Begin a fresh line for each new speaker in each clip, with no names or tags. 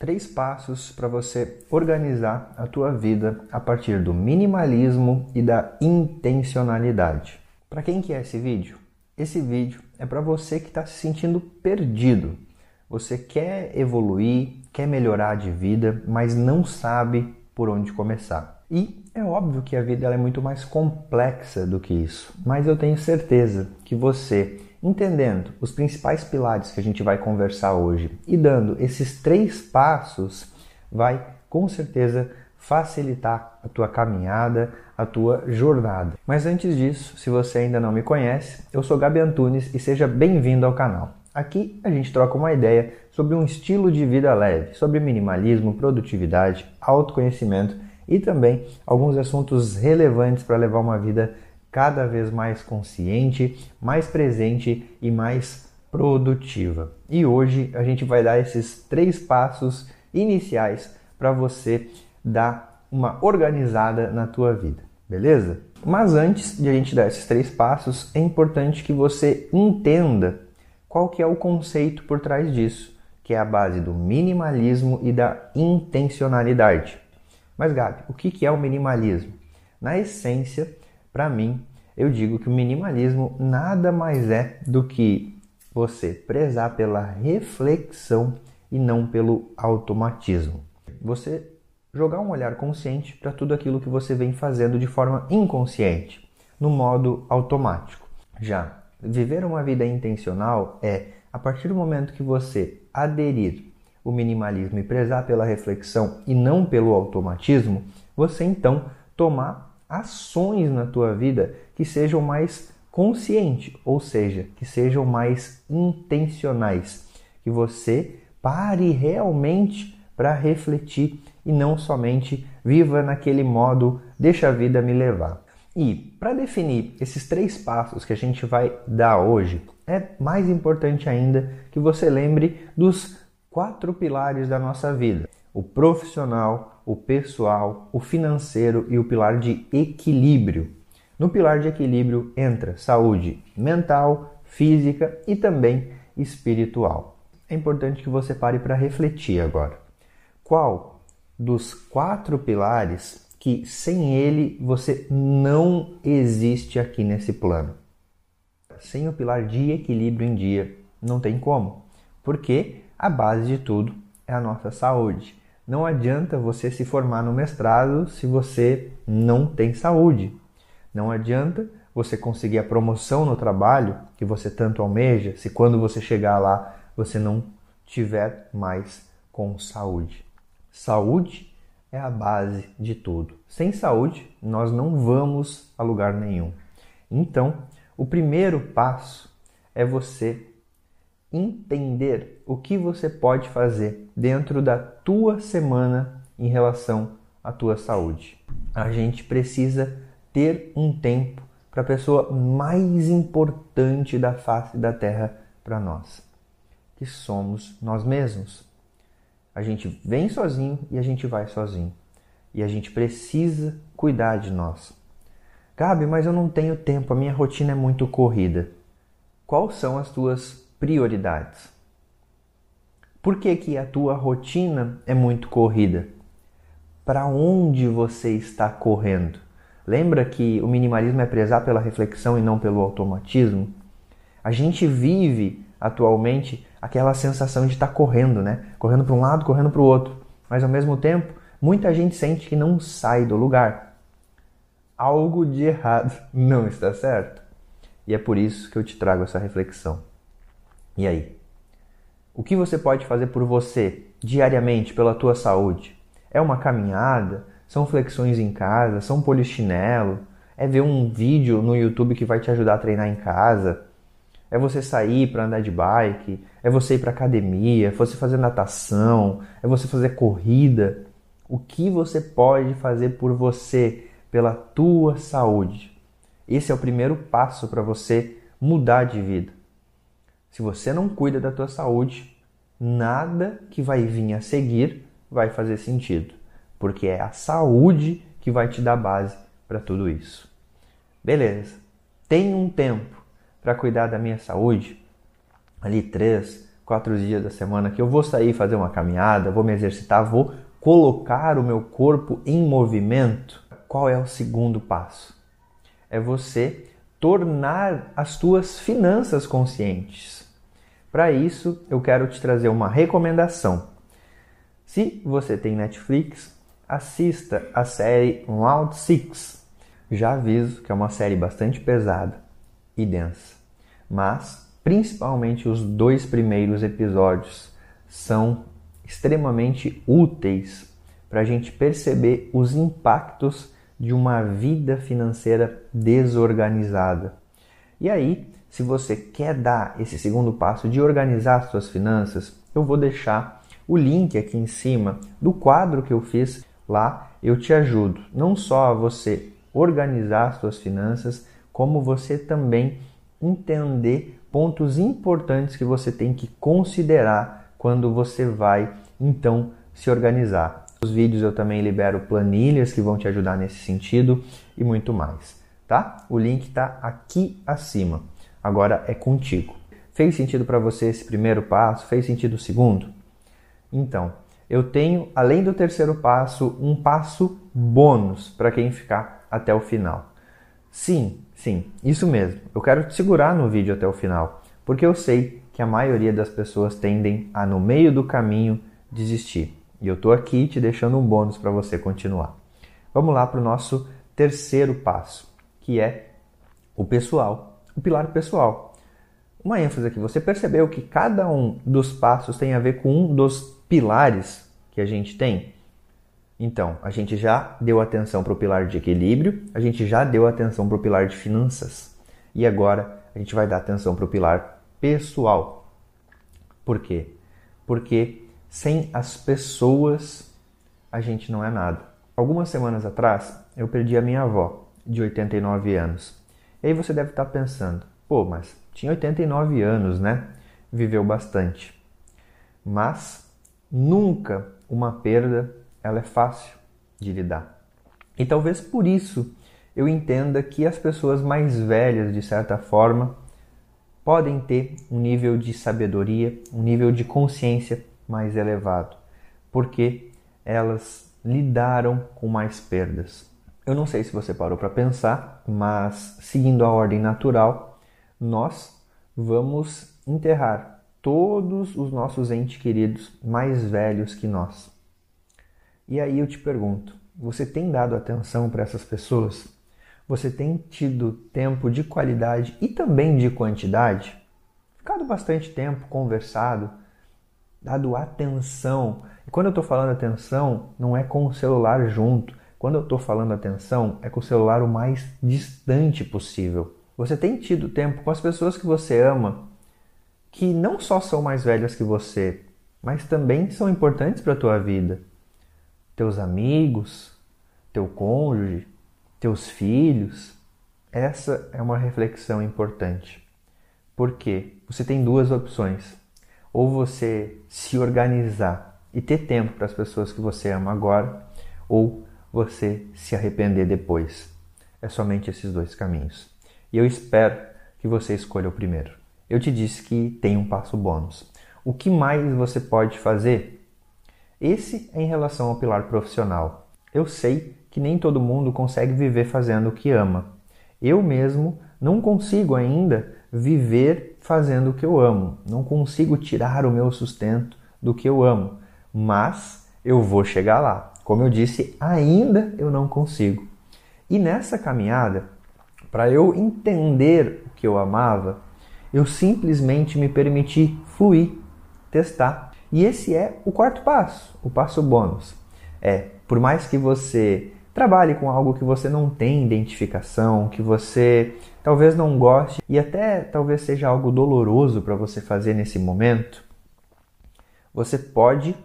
Três passos para você organizar a tua vida a partir do minimalismo e da intencionalidade. Para quem que é esse vídeo? Esse vídeo é para você que está se sentindo perdido. Você quer evoluir, quer melhorar de vida, mas não sabe por onde começar. E é óbvio que a vida é muito mais complexa do que isso, mas eu tenho certeza que você, entendendo os principais pilares que a gente vai conversar hoje e dando esses três passos, vai com certeza facilitar a tua caminhada, a tua jornada. Mas antes disso, se você ainda não me conhece, eu sou Gabi Antunes e seja bem-vindo ao canal. Aqui a gente troca uma ideia sobre um estilo de vida leve, sobre minimalismo, produtividade, autoconhecimento e também alguns assuntos relevantes para levar uma vida cada vez mais consciente, mais presente e mais produtiva. E hoje a gente vai dar esses três passos iniciais para você dar uma organizada na tua vida, beleza? Mas antes de a gente dar esses três passos, é importante que você entenda qual que é o conceito por trás disso, que é a base do minimalismo e da intencionalidade. Mas Gabi, o que é o minimalismo? Na essência, para mim, eu digo que o minimalismo nada mais é do que você prezar pela reflexão e não pelo automatismo. Você jogar um olhar consciente para tudo aquilo que você vem fazendo de forma inconsciente, no modo automático. Já viver uma vida intencional é, a partir do momento que você aderir o minimalismo e prezar pela reflexão e não pelo automatismo, você então tomar ações na tua vida que sejam mais conscientes, ou seja, que sejam mais intencionais, que você pare realmente para refletir e não somente viva naquele modo deixa a vida me levar. E para definir esses três passos que a gente vai dar hoje, é mais importante ainda que você lembre dos quatro pilares da nossa vida: o profissional, o pessoal, o financeiro e o pilar de equilíbrio. No pilar de equilíbrio entra saúde mental, física e também espiritual. É importante que você pare para refletir agora. Qual dos quatro pilares que sem ele você não existe aqui nesse plano? Sem o pilar de equilíbrio em dia, não tem como. Porque a base de tudo é a nossa saúde. Não adianta você se formar no mestrado se você não tem saúde. Não adianta você conseguir a promoção no trabalho que você tanto almeja se quando você chegar lá você não tiver mais com saúde. Saúde é a base de tudo. Sem saúde, nós não vamos a lugar nenhum. Então, o primeiro passo é você entender o que você pode fazer dentro da tua semana em relação à tua saúde. A gente precisa ter um tempo para a pessoa mais importante da face da Terra para nós, que somos nós mesmos. A gente vem sozinho e a gente vai sozinho. E a gente precisa cuidar de nós. Gabi, mas eu não tenho tempo, a minha rotina é muito corrida. Quais são as tuas prioridades. Por que, que a tua rotina é muito corrida? Para onde você está correndo? Lembra que o minimalismo é prezar pela reflexão e não pelo automatismo? A gente vive atualmente aquela sensação de estar correndo, né? Correndo para um lado, correndo para o outro. Mas ao mesmo tempo, muita gente sente que não sai do lugar. Algo de errado não está certo. E é por isso que eu te trago essa reflexão. E aí? O que você pode fazer por você diariamente pela tua saúde? É uma caminhada? São flexões em casa? São polichinelo? É ver um vídeo no YouTube que vai te ajudar a treinar em casa? É você sair para andar de bike, é você ir para academia, é você fazer natação, é você fazer corrida. O que você pode fazer por você, pela tua saúde? Esse é o primeiro passo para você mudar de vida. Se você não cuida da tua saúde, nada que vai vir a seguir vai fazer sentido, porque é a saúde que vai te dar base para tudo isso. Beleza? Tem um tempo para cuidar da minha saúde, ali três, quatro dias da semana que eu vou sair fazer uma caminhada, vou me exercitar, vou colocar o meu corpo em movimento. Qual é o segundo passo? É você tornar as tuas finanças conscientes. Para isso, eu quero te trazer uma recomendação. Se você tem Netflix, assista a série Round 6. Já aviso que é uma série bastante pesada e densa, mas principalmente os dois primeiros episódios são extremamente úteis para a gente perceber os impactos de uma vida financeira desorganizada. E aí, se você quer dar esse segundo passo de organizar as suas finanças, eu vou deixar o link aqui em cima do quadro que eu fiz lá. Eu te ajudo não só a você organizar as suas finanças, como você também entender pontos importantes que você tem que considerar quando você vai então se organizar. Nos vídeos eu também libero planilhas que vão te ajudar nesse sentido e muito mais, tá? O link está aqui acima. Agora é contigo. Fez sentido para você esse primeiro passo? Fez sentido o segundo? Então, eu tenho, além do terceiro passo, um passo bônus para quem ficar até o final. Sim, sim, isso mesmo. Eu quero te segurar no vídeo até o final, porque eu sei que a maioria das pessoas tendem a, no meio do caminho, desistir. E eu estou aqui te deixando um bônus para você continuar. Vamos lá para o nosso terceiro passo, que é o pessoal, o pilar pessoal. Uma ênfase aqui, você percebeu que cada um dos passos tem a ver com um dos pilares que a gente tem? Então, a gente já deu atenção para o pilar de equilíbrio, a gente já deu atenção para o pilar de finanças. E agora a gente vai dar atenção para o pilar pessoal. Por quê? Porque sem as pessoas, a gente não é nada. Algumas semanas atrás, eu perdi a minha avó, de 89 anos. E aí você deve estar pensando, pô, mas tinha 89 anos, né? Viveu bastante. Mas nunca uma perda ela é fácil de lidar. E talvez por isso eu entenda que as pessoas mais velhas, de certa forma, podem ter um nível de sabedoria, um nível de consciência mais elevado, porque elas lidaram com mais perdas. Eu não sei se você parou para pensar, mas seguindo a ordem natural, nós vamos enterrar todos os nossos entes queridos mais velhos que nós. E aí eu te pergunto: você tem dado atenção para essas pessoas? Você tem tido tempo de qualidade e também de quantidade? Ficado bastante tempo conversado, dado atenção. E quando eu estou falando atenção, não é com o celular junto. Quando eu estou falando atenção, é com o celular o mais distante possível. Você tem tido tempo com as pessoas que você ama, que não só são mais velhas que você, mas também são importantes para a tua vida. Teus amigos, teu cônjuge, teus filhos. Essa é uma reflexão importante. Porque você tem duas opções ou você se organizar e ter tempo para as pessoas que você ama agora, ou você se arrepender depois. É somente esses dois caminhos. E eu espero que você escolha o primeiro. Eu te disse que tem um passo bônus. O que mais você pode fazer? Esse é em relação ao pilar profissional. Eu sei que nem todo mundo consegue viver fazendo o que ama. Eu mesmo não consigo ainda viver fazendo o que eu amo. Não consigo tirar o meu sustento do que eu amo, mas eu vou chegar lá. Como eu disse, ainda eu não consigo. E nessa caminhada, para eu entender o que eu amava, eu simplesmente me permiti fluir, testar. E esse é o quarto passo, o passo bônus. É, por mais que você trabalhe com algo que você não tem identificação, que você talvez não goste e até talvez seja algo doloroso para você fazer nesse momento, você pode,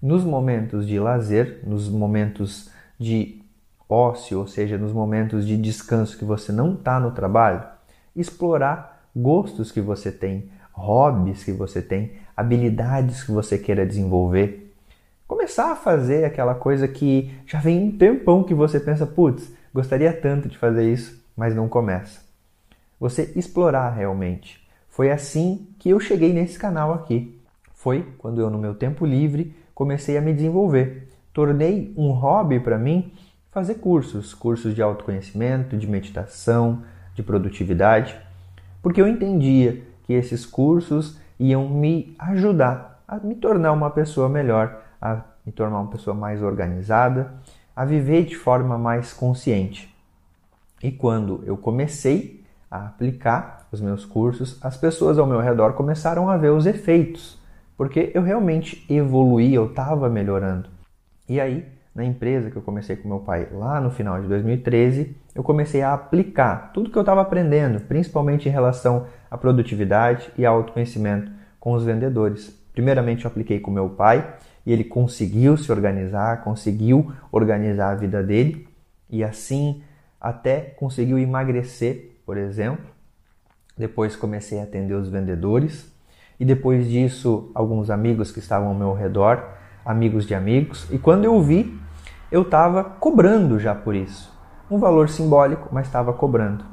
nos momentos de lazer, nos momentos de ócio, ou seja, nos momentos de descanso que você não está no trabalho, explorar gostos que você tem, hobbies que você tem, habilidades que você queira desenvolver. Começar a fazer aquela coisa que já vem um tempão que você pensa, putz, gostaria tanto de fazer isso, mas não começa. Você explorar realmente. Foi assim que eu cheguei nesse canal aqui. Foi quando eu, no meu tempo livre, comecei a me desenvolver. Tornei um hobby para mim fazer cursos, cursos de autoconhecimento, de meditação, de produtividade, porque eu entendia que esses cursos iam me ajudar a me tornar uma pessoa melhor, a me tornar uma pessoa mais organizada, a viver de forma mais consciente. E quando eu comecei a aplicar os meus cursos, as pessoas ao meu redor começaram a ver os efeitos, porque eu realmente evoluí, eu estava melhorando. E aí na empresa que eu comecei com meu pai lá no final de 2013, eu comecei a aplicar tudo que eu estava aprendendo, principalmente em relação à produtividade e ao autoconhecimento com os vendedores. Primeiramente, eu apliquei com meu pai e ele conseguiu se organizar, conseguiu organizar a vida dele e assim até conseguiu emagrecer, por exemplo. Depois comecei a atender os vendedores e depois disso alguns amigos que estavam ao meu redor, amigos de amigos, e quando eu vi, eu estava cobrando já por isso. Um valor simbólico, mas estava cobrando.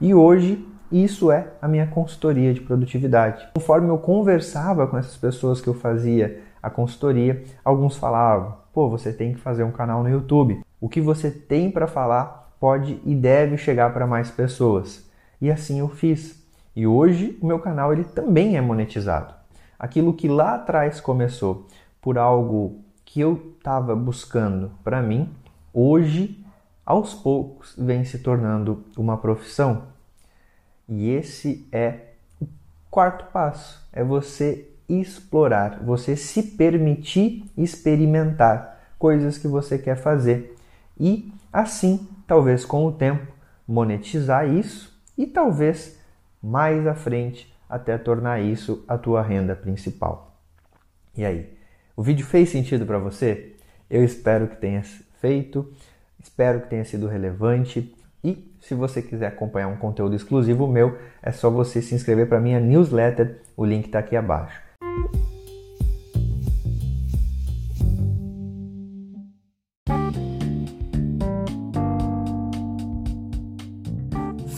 E hoje isso é a minha consultoria de produtividade. Conforme eu conversava com essas pessoas que eu fazia a consultoria, alguns falavam: pô, você tem que fazer um canal no YouTube. O que você tem para falar pode e deve chegar para mais pessoas. E assim eu fiz. E hoje o meu canal ele também é monetizado. Aquilo que lá atrás começou por algo que eu estava buscando para mim, hoje, aos poucos, vem se tornando uma profissão. E esse é o quarto passo: é você explorar, você se permitir experimentar coisas que você quer fazer e assim, talvez com o tempo, monetizar isso e talvez mais à frente até tornar isso a tua renda principal. E aí, o vídeo fez sentido para você? Eu espero que tenha feito, espero que tenha sido relevante. E se você quiser acompanhar um conteúdo exclusivo meu, é só você se inscrever para minha newsletter, o link está aqui abaixo.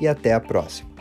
e até a próxima.